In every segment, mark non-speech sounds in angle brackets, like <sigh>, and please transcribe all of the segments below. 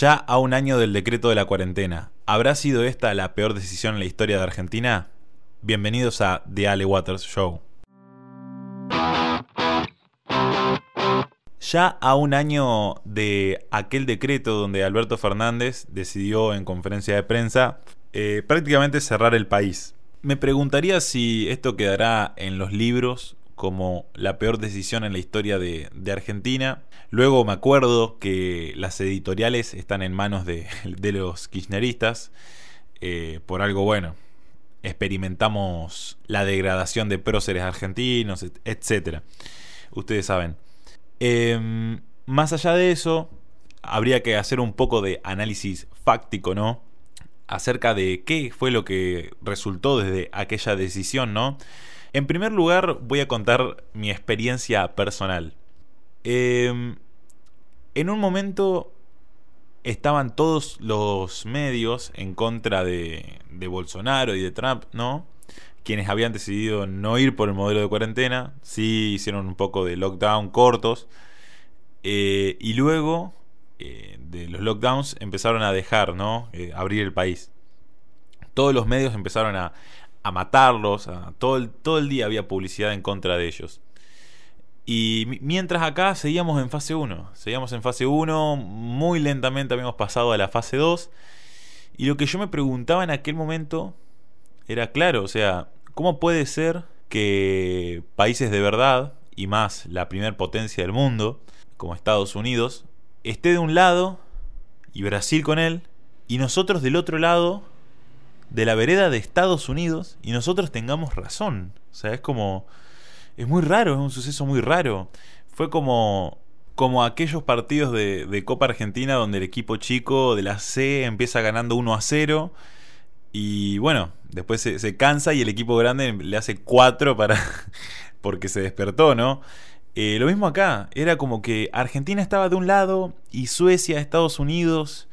Ya a un año del decreto de la cuarentena, ¿habrá sido esta la peor decisión en la historia de Argentina? Bienvenidos a The Ale Waters Show. Ya a un año de aquel decreto donde Alberto Fernández decidió en conferencia de prensa eh, prácticamente cerrar el país. Me preguntaría si esto quedará en los libros como la peor decisión en la historia de, Argentina. Luego me acuerdo que las editoriales están en manos <laughs> de, los kirchneristas. Eh, por algo bueno, experimentamos la degradación de próceres argentinos, etc. Ustedes saben. Em, más allá de eso, habría que hacer un poco de análisis fáctico, ¿no? Acerca de qué fue lo que resultó desde aquella decisión, ¿no? En primer lugar, voy a contar mi experiencia personal. Em, en un momento estaban todos los medios en contra de, Bolsonaro y de Trump, ¿no? Quienes habían decidido no ir por el modelo de cuarentena, sí hicieron un poco de lockdown cortos. Eh, y luego eh, de los lockdowns empezaron a dejar, ¿no? Eh, abrir el país. Todos los medios empezaron a, a matarlos, todo, el, todo el día había publicidad en contra de ellos. Y mientras acá seguíamos en fase 1, seguíamos en fase 1, muy lentamente habíamos pasado a la fase 2. Y lo que yo me preguntaba en aquel momento era claro, o sea, ¿cómo puede ser que países de verdad, y más la primer potencia del mundo, como Estados Unidos, esté de un lado y Brasil con él, y nosotros del otro lado de la vereda de Estados Unidos y nosotros tengamos razón. O sea, es como... Es muy raro, es un suceso muy raro. Fue como, como aquellos partidos de, Copa Argentina donde el equipo chico de la C empieza ganando 1 a 0 y bueno, después se, cansa y el equipo grande le hace 4 para... <laughs> porque se despertó, ¿no? Eh, lo mismo acá, era como que Argentina estaba de un lado y Suecia, Estados Unidos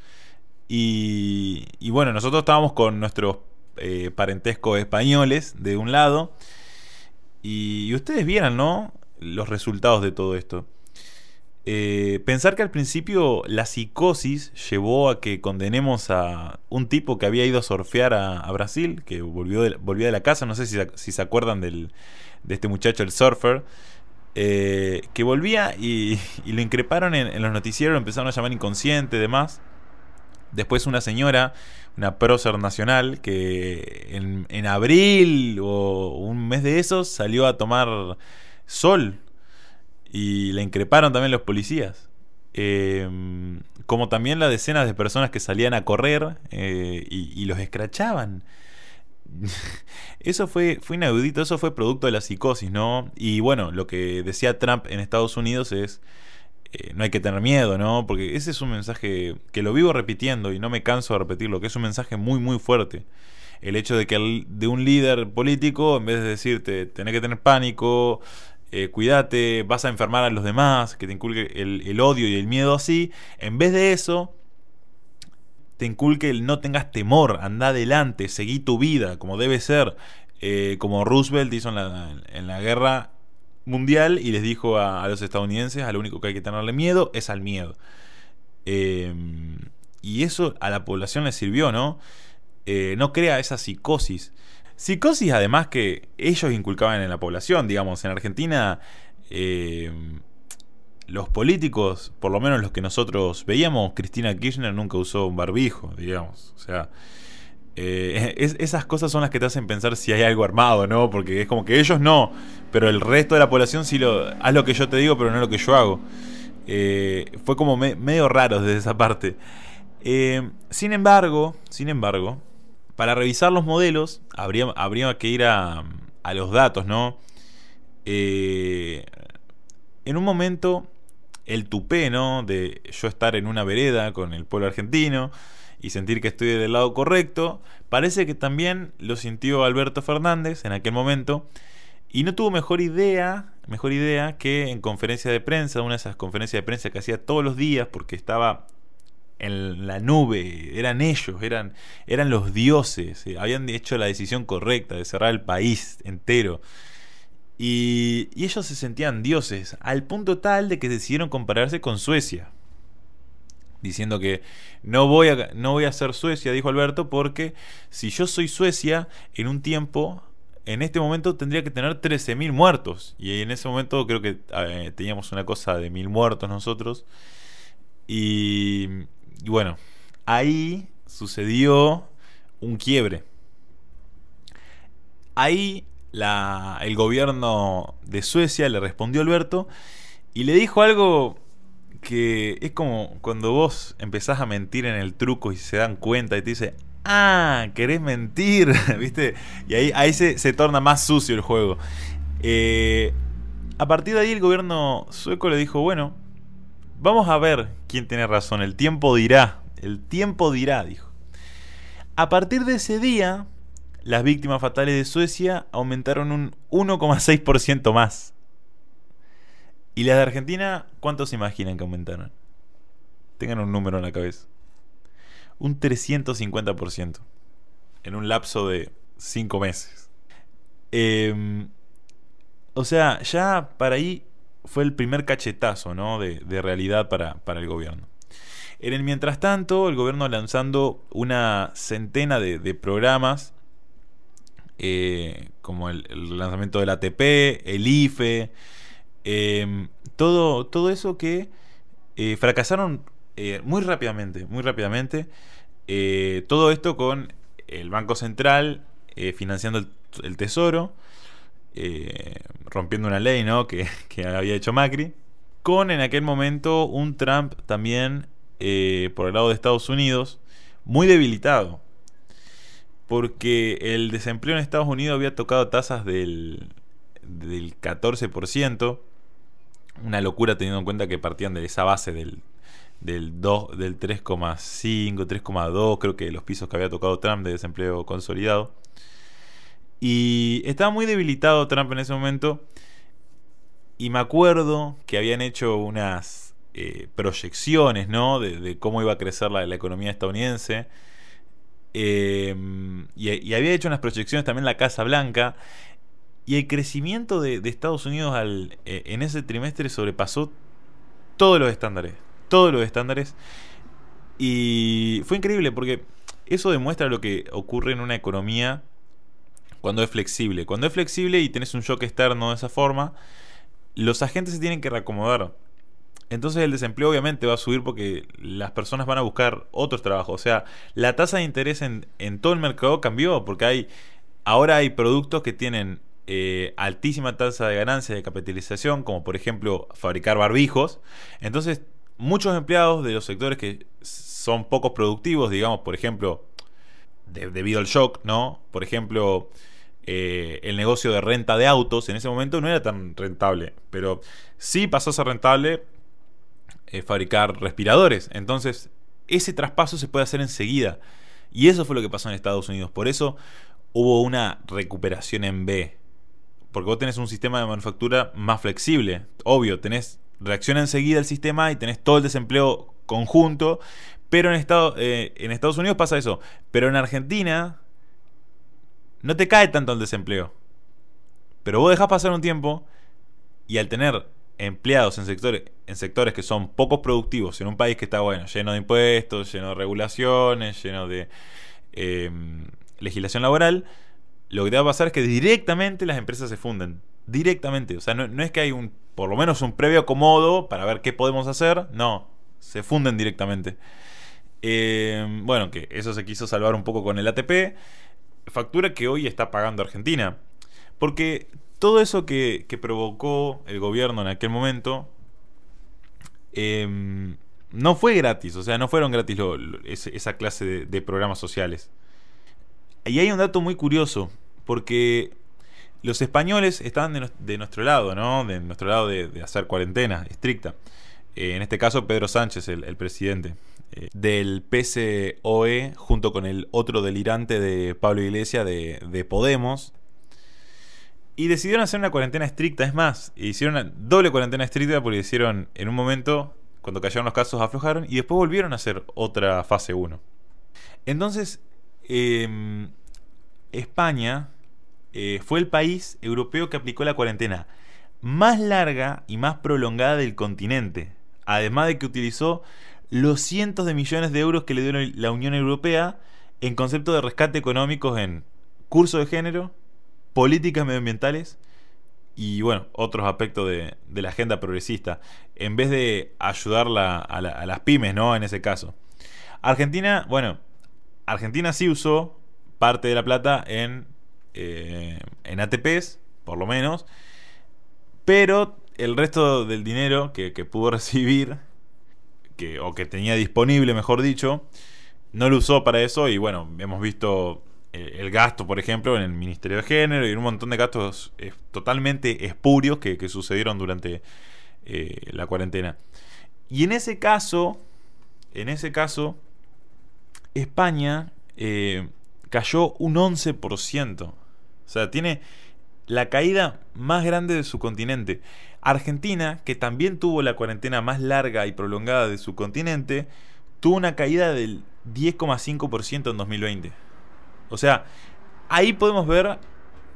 y, bueno, nosotros estábamos con nuestros eh, parentescos españoles de un lado. Y, ustedes vieran, ¿no? Los resultados de todo esto. Eh, pensar que al principio la psicosis llevó a que condenemos a un tipo que había ido a surfear a, Brasil, que volvió de, de la casa, no sé si, se acuerdan del, de este muchacho, el surfer, eh, que volvía y, <laughs> lo increparon en, en, los noticieros, empezaron a llamar inconsciente y demás. Después una señora, una prócer nacional, que en, abril o un mes de esos salió a tomar sol y la increparon también los policías. Em, como también las decenas de personas que salían a correr eh, y, los escrachaban. <laughs> Eso fue, fue inaudito, eso fue producto de la psicosis, ¿no? Y bueno, lo que decía Trump en Estados Unidos es eh, no hay que tener miedo, ¿no? Porque ese es un mensaje que lo vivo repitiendo y no me canso de repetirlo, que es un mensaje muy, muy fuerte. El hecho de que de un líder político, en vez de decirte, tenés que tener pánico, eh, cuídate, vas a enfermar a los demás, que te inculque el, odio y el miedo así, en vez de eso, te inculque el no tengas temor, anda adelante, seguí tu vida como debe ser. Eh, como Roosevelt hizo en la, en la guerra mundial y les dijo a, los estadounidenses, a lo único que hay que tenerle miedo es al miedo. Em, y eso a la población le sirvió, ¿no? Eh, no crea esa psicosis. Psicosis además que ellos inculcaban en la población, digamos, en Argentina em, los políticos, por lo menos los que nosotros veíamos, Cristina Kirchner nunca usó un barbijo, digamos. O sea, eh, <laughs> esas cosas son las que te hacen pensar si hay algo armado, ¿no? Porque es como que ellos no, pero el resto de la población sí lo. Haz lo que yo te digo, pero no lo que yo hago. Eh, fue como medio raro desde esa parte. Eh, sin embargo, sin embargo, para revisar los modelos, habría, habría que ir a, a los datos, ¿no? en un momento, el tupé, ¿no? De yo estar en una vereda con el pueblo argentino y sentir que estoy del lado correcto. Parece que también lo sintió Alberto Fernández en aquel momento y no tuvo mejor idea, mejor idea que en conferencia de prensa, una de esas conferencias de prensa que hacía todos los días porque estaba en la nube, eran ellos, eran, eran los dioses, eh, habían hecho la decisión correcta de cerrar el país entero. Y, y ellos se sentían dioses, al punto tal de que decidieron compararse con Suecia diciendo que no voy, a, no voy a ser Suecia, dijo Alberto, porque si yo soy Suecia, en un tiempo, en este momento tendría que tener 13.000 muertos. Y en ese momento creo que teníamos una cosa de mil muertos nosotros. Y, y bueno, ahí sucedió un quiebre. Ahí la, el gobierno de Suecia le respondió a Alberto y le dijo algo que es como cuando vos empezás a mentir en el truco y se dan cuenta y te dice, ah, querés mentir, <laughs> ¿viste? Y ahí, ahí se, se torna más sucio el juego. Eh, a partir de ahí el gobierno sueco le dijo, bueno, vamos a ver quién tiene razón, el tiempo dirá, el tiempo dirá, dijo. A partir de ese día, las víctimas fatales de Suecia aumentaron un 1,6% más. ¿Y las de Argentina cuántos se imaginan que aumentaron? Tengan un número en la cabeza. Un 350%. En un lapso de 5 meses. Em, o sea, ya para ahí fue el primer cachetazo ¿no? de, realidad para, para el gobierno. En el mientras tanto, el gobierno lanzando una centena de, programas, eh, como el, lanzamiento del ATP, el IFE, em, todo, todo eso que eh, fracasaron eh, muy rápidamente, muy rápidamente. todo esto con el Banco Central financiando el, Tesoro, rompiendo una ley ¿no? que, <laughs> que había hecho Macri con en aquel momento un Trump también eh, por el lado de Estados Unidos muy debilitado. Porque el desempleo en Estados Unidos había tocado tasas del, del 14%. Una locura teniendo en cuenta que partían de esa base del, del, 2, del 3,5, 3,2, creo que los pisos que había tocado Trump de desempleo consolidado. Y estaba muy debilitado Trump en ese momento. Y me acuerdo que habían hecho unas eh, proyecciones ¿no? de, cómo iba a crecer la, economía estadounidense. Em, y, había hecho unas proyecciones también la Casa Blanca. Y el crecimiento de, Estados Unidos al, eh, en ese trimestre sobrepasó todos los estándares. Todos los estándares. Y fue increíble porque eso demuestra lo que ocurre en una economía cuando es flexible. Cuando es flexible y tenés un shock externo de esa forma, los agentes se tienen que reacomodar. Entonces el desempleo obviamente va a subir porque las personas van a buscar otros trabajos. O sea, la tasa de interés en, todo el mercado cambió porque hay ahora hay productos que tienen eh, altísima tasa de ganancia de capitalización, como por ejemplo fabricar barbijos. Entonces, muchos empleados de los sectores que son pocos productivos, digamos, por ejemplo, debido al shock, ¿no? Por ejemplo, eh, el negocio de renta de autos en ese momento no era tan rentable, pero sí pasó a ser rentable eh, fabricar respiradores. Entonces, ese traspaso se puede hacer enseguida. Y eso fue lo que pasó en Estados Unidos. Por eso hubo una recuperación en B. Porque vos tenés un sistema de manufactura más flexible. Obvio, tenés reacción enseguida el sistema y tenés todo el desempleo conjunto. Pero en, eh, en Estados Unidos pasa eso. Pero en Argentina no te cae tanto el desempleo. Pero vos dejás pasar un tiempo y al tener empleados en sectores, en sectores que son pocos productivos, en un país que está bueno, lleno de impuestos, lleno de regulaciones, lleno de em, legislación laboral, lo que te va a pasar es que directamente las empresas se funden. Directamente. O sea, no, es que hay un, por lo menos un previo acomodo para ver qué podemos hacer. No, se funden directamente. Em, bueno, que eso se quiso salvar un poco con el ATP. Factura que hoy está pagando Argentina. Porque todo eso que, provocó el gobierno en aquel momento em, no fue gratis, o sea, no fueron gratis esa clase de, programas sociales. Y hay un dato muy curioso, porque los españoles estaban de, nuestro lado, ¿no? De nuestro lado de, hacer cuarentena estricta. Eh, en este caso, Pedro Sánchez, el, presidente eh, del PCOE, junto con el otro delirante de Pablo Iglesias de Podemos, y decidieron hacer una cuarentena estricta. Es más, hicieron una doble cuarentena estricta porque hicieron en un momento, cuando cayeron los casos, aflojaron y después volvieron a hacer otra fase 1. Entonces, em, España eh, fue el país europeo que aplicó la cuarentena más larga y más prolongada del continente. Además de que utilizó los cientos de millones de euros que le dio la Unión Europea en concepto de rescate económicos en curso de género, políticas medioambientales y bueno, otros aspectos de, la agenda progresista, en vez de ayudar a, las pymes, ¿no? En ese caso. Argentina, bueno, Argentina sí usó parte de la plata en, eh, en ATPs, por lo menos, pero el resto del dinero que, pudo <laughs> recibir, que, o que tenía disponible, mejor dicho, no lo usó para eso y bueno, hemos visto eh, el gasto, por ejemplo, en el Ministerio de Género y un montón de gastos eh, totalmente espurios que, sucedieron durante la cuarentena. Y en ese caso, en ese caso, España cayó un 11%. O sea, tiene la caída más grande de su continente. Argentina, que también tuvo la cuarentena más larga y prolongada de su continente, tuvo una caída del 10,5% en 2020. O sea, ahí podemos ver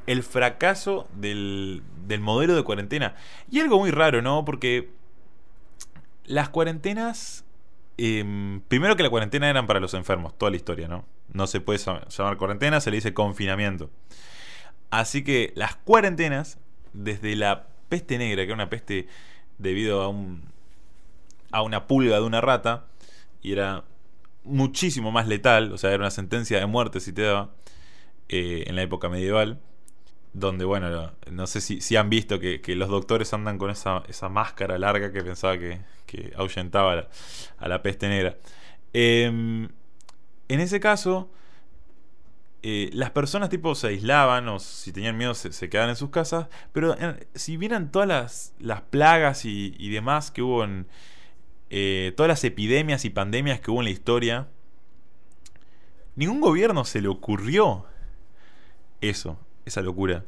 el fracaso del, modelo de cuarentena. Y algo muy raro, ¿no? Porque las cuarentenas... Em, primero que la cuarentena eran para los enfermos, toda la historia, ¿no? No se puede llamar cuarentena, se le dice confinamiento. Así que las cuarentenas, desde la peste negra, que era una peste debido a un a una pulga de una rata, y era muchísimo más letal, o sea, era una sentencia de muerte si te daba, eh, en la época medieval, donde, bueno, no sé si, si han visto que, los doctores andan con esa, esa máscara larga que pensaba que, que ahuyentaba a la, peste negra. Em, en ese caso, eh, las personas tipo se aislaban o si tenían miedo se, quedaban en sus casas, pero si vieran todas las, las plagas y, demás que hubo en, eh, todas las epidemias y pandemias que hubo en la historia, ningún gobierno se le ocurrió eso, esa locura.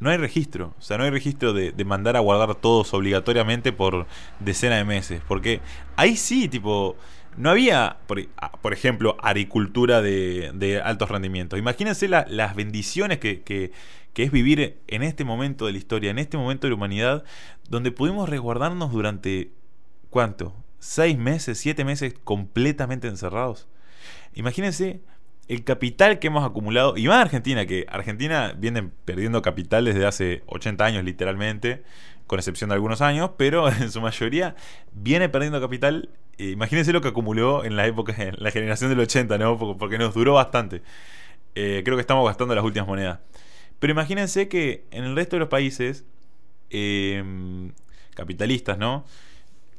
No hay registro, o sea, no hay registro de, mandar a guardar todos obligatoriamente por decenas de meses, porque ahí sí, tipo, no había, por, ejemplo, agricultura de, altos rendimientos. Imagínense las bendiciones que, es vivir en este momento de la historia, en este momento de la humanidad, donde pudimos resguardarnos durante ¿cuánto? ¿Seis meses, siete meses completamente encerrados? Imagínense el capital que hemos acumulado, y más Argentina, que Argentina viene perdiendo capital desde hace 80 años literalmente, con excepción de algunos años, pero <laughs> en su mayoría viene perdiendo capital. Imagínense lo que acumuló en la época, en la generación del 80, ¿no? Porque nos duró bastante. Eh, creo que estamos gastando las últimas monedas. Pero imagínense que en el resto de los países em, capitalistas, ¿no?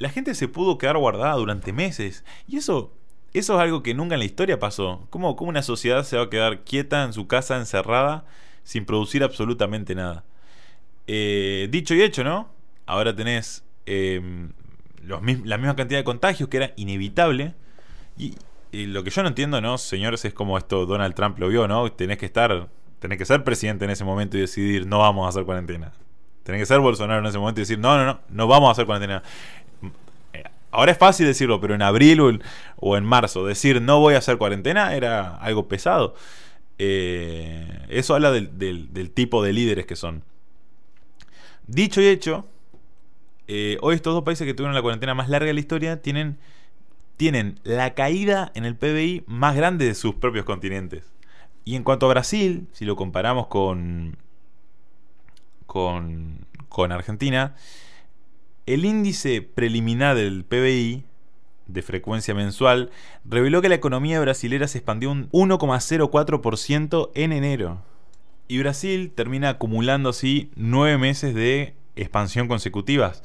la gente se pudo quedar guardada durante meses. Y eso, eso es algo que nunca en la historia pasó. ¿Cómo, ¿Cómo, una sociedad se va a quedar quieta en su casa encerrada sin producir absolutamente nada? Eh, dicho y hecho, ¿no? Ahora tenés la misma cantidad de contagios que era inevitable. Y, lo que yo no entiendo, ¿no, señores? Es como esto Donald Trump lo vio, ¿no? Tenés que estar, tenés que ser presidente en ese momento y decidir, no vamos a hacer cuarentena. Tenés que ser Bolsonaro en ese momento y decir, no, no, no, no vamos a hacer cuarentena. Ahora es fácil decirlo, pero en abril o en, marzo decir no voy a hacer cuarentena era algo pesado. Eh, eso habla del, tipo de líderes que son. Dicho y hecho, eh, hoy estos dos países que tuvieron la cuarentena más larga de la historia tienen, tienen la caída en el PBI más grande de sus propios continentes. Y en cuanto a Brasil, si lo comparamos con, con, con Argentina, el índice preliminar del PBI de frecuencia mensual reveló que la economía brasilera se expandió un 1,04% en enero. Y Brasil termina acumulando así nueve meses de expansión consecutivas.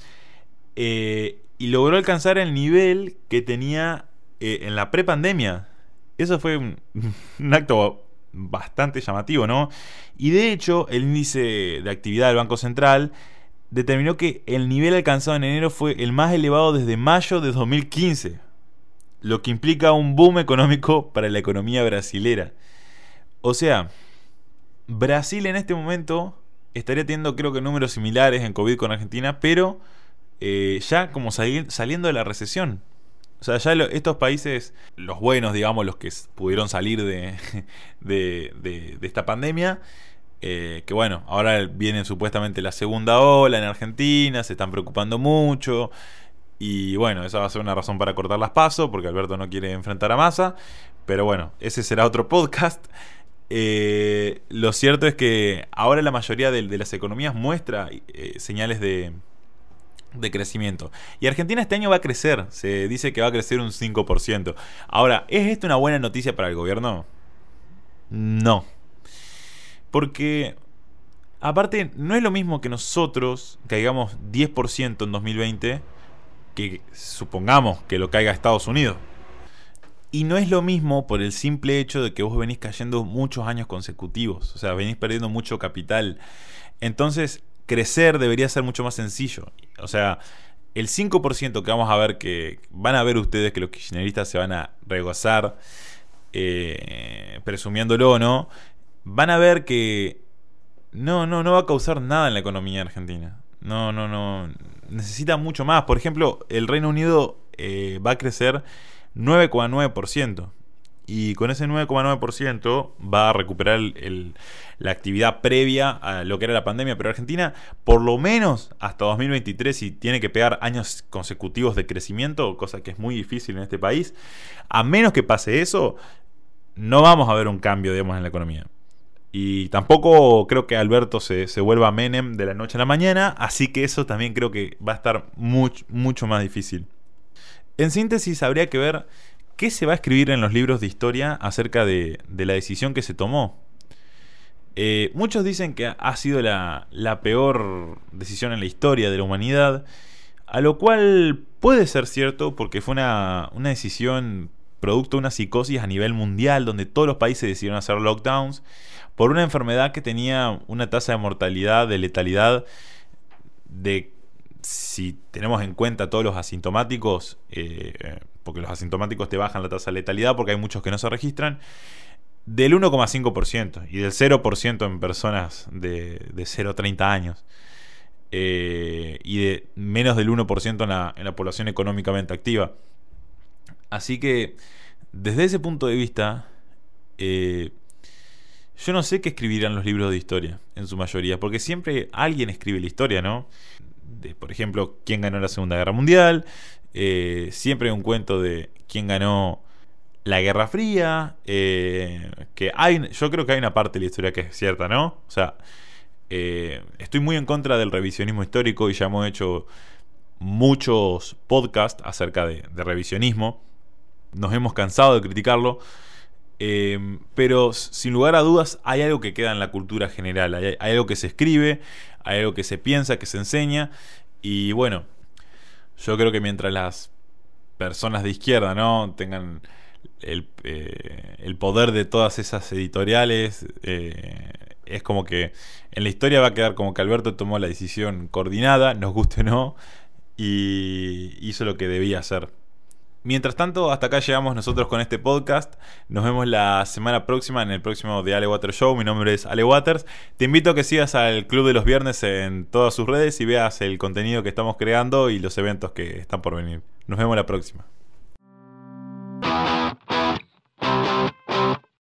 Eh, y logró alcanzar el nivel que tenía eh, en la prepandemia. Eso fue un, <laughs> un, acto bastante llamativo, ¿no? Y de hecho, el índice de actividad del Banco Central determinó que el nivel alcanzado en enero fue el más elevado desde mayo de 2015, lo que implica un boom económico para la economía brasilera. O sea, Brasil en este momento estaría teniendo creo que números similares en COVID con Argentina, pero eh, ya como saliendo de la recesión. O sea, ya estos países, los buenos, digamos, los que pudieron salir <laughs> de, de esta pandemia, eh, que bueno, ahora viene supuestamente la segunda ola en Argentina, se están preocupando mucho. Y bueno, esa va a ser una razón para cortar las pasos, porque Alberto no quiere enfrentar a Massa. Pero bueno, ese será otro podcast. Eh, lo cierto es que ahora la mayoría de, las economías muestra eh, señales de, de crecimiento. Y Argentina este año va a crecer. Se dice que va a crecer un 5%. Ahora, ¿es esto una buena noticia para el gobierno? No. Porque, aparte, no es lo mismo que nosotros caigamos 10% en 2020 que supongamos que lo caiga Estados Unidos. Y no es lo mismo por el simple hecho de que vos venís cayendo muchos años consecutivos, o sea, venís perdiendo mucho capital. Entonces, crecer debería ser mucho más sencillo. O sea, el 5% que vamos a ver que van a ver ustedes que los kirchneristas se van a regozar, eh, presumiéndolo o no, van a ver que no, no, no va a causar nada en la economía argentina. No, no, no. Necesita mucho más. Por ejemplo, el Reino Unido eh, va a crecer 9,9%. Y con ese 9,9% va a recuperar la actividad previa a lo que era la pandemia. Pero Argentina, por lo menos hasta 2023, y tiene que pegar años consecutivos de crecimiento, cosa que es muy difícil en este país, a menos que pase eso, no vamos a ver un cambio, digamos, en la economía. Y tampoco creo que Alberto se, vuelva Menem de la noche a la mañana, así que eso también creo que va a estar mucho más difícil. En síntesis, habría que ver qué se va a escribir en los libros de historia acerca de, la decisión que se tomó. Eh, muchos dicen que ha sido la, peor decisión en la historia de la humanidad, a lo cual puede ser cierto porque fue una, una decisión producto de una psicosis a nivel mundial donde todos los países decidieron hacer lockdowns por una enfermedad que tenía una tasa de mortalidad, de letalidad de si tenemos en cuenta todos los asintomáticos, eh, porque los asintomáticos te bajan la tasa de letalidad porque hay muchos que no se registran, del 1,5% y del 0% en personas de, de 0 a 30 años. Eh, y de menos del 1% en la, en la población económicamente activa. Así que, desde ese punto de vista, eh, yo no sé qué escribirán los libros de historia, en su mayoría, porque siempre alguien escribe la historia, ¿no? De, por ejemplo, quién ganó la Segunda Guerra Mundial. Eh, siempre hay un cuento de quién ganó la Guerra Fría. Eh, que hay, yo creo que hay una parte de la historia que es cierta, ¿no? O sea, eh, estoy muy en contra del revisionismo histórico y ya hemos hecho muchos podcasts acerca de, revisionismo. Nos hemos cansado de criticarlo. Pero sin lugar a dudas hay algo que queda en la cultura general, hay, algo que se escribe, hay algo que se piensa, que se enseña. Y bueno, yo creo que mientras las personas de izquierda no tengan el, eh, poder de todas esas editoriales, eh, es como que en la historia va a quedar como que Alberto tomó la decisión coordinada, nos guste o no, y hizo lo que debía hacer. Mientras tanto, hasta acá llegamos nosotros con este podcast. Nos vemos la semana próxima en el próximo de Ale Water Show. Mi nombre es Ale Waters. Te invito a que sigas al Club de los Viernes en todas sus redes y veas el contenido que estamos creando y los eventos que están por venir. Nos vemos la próxima.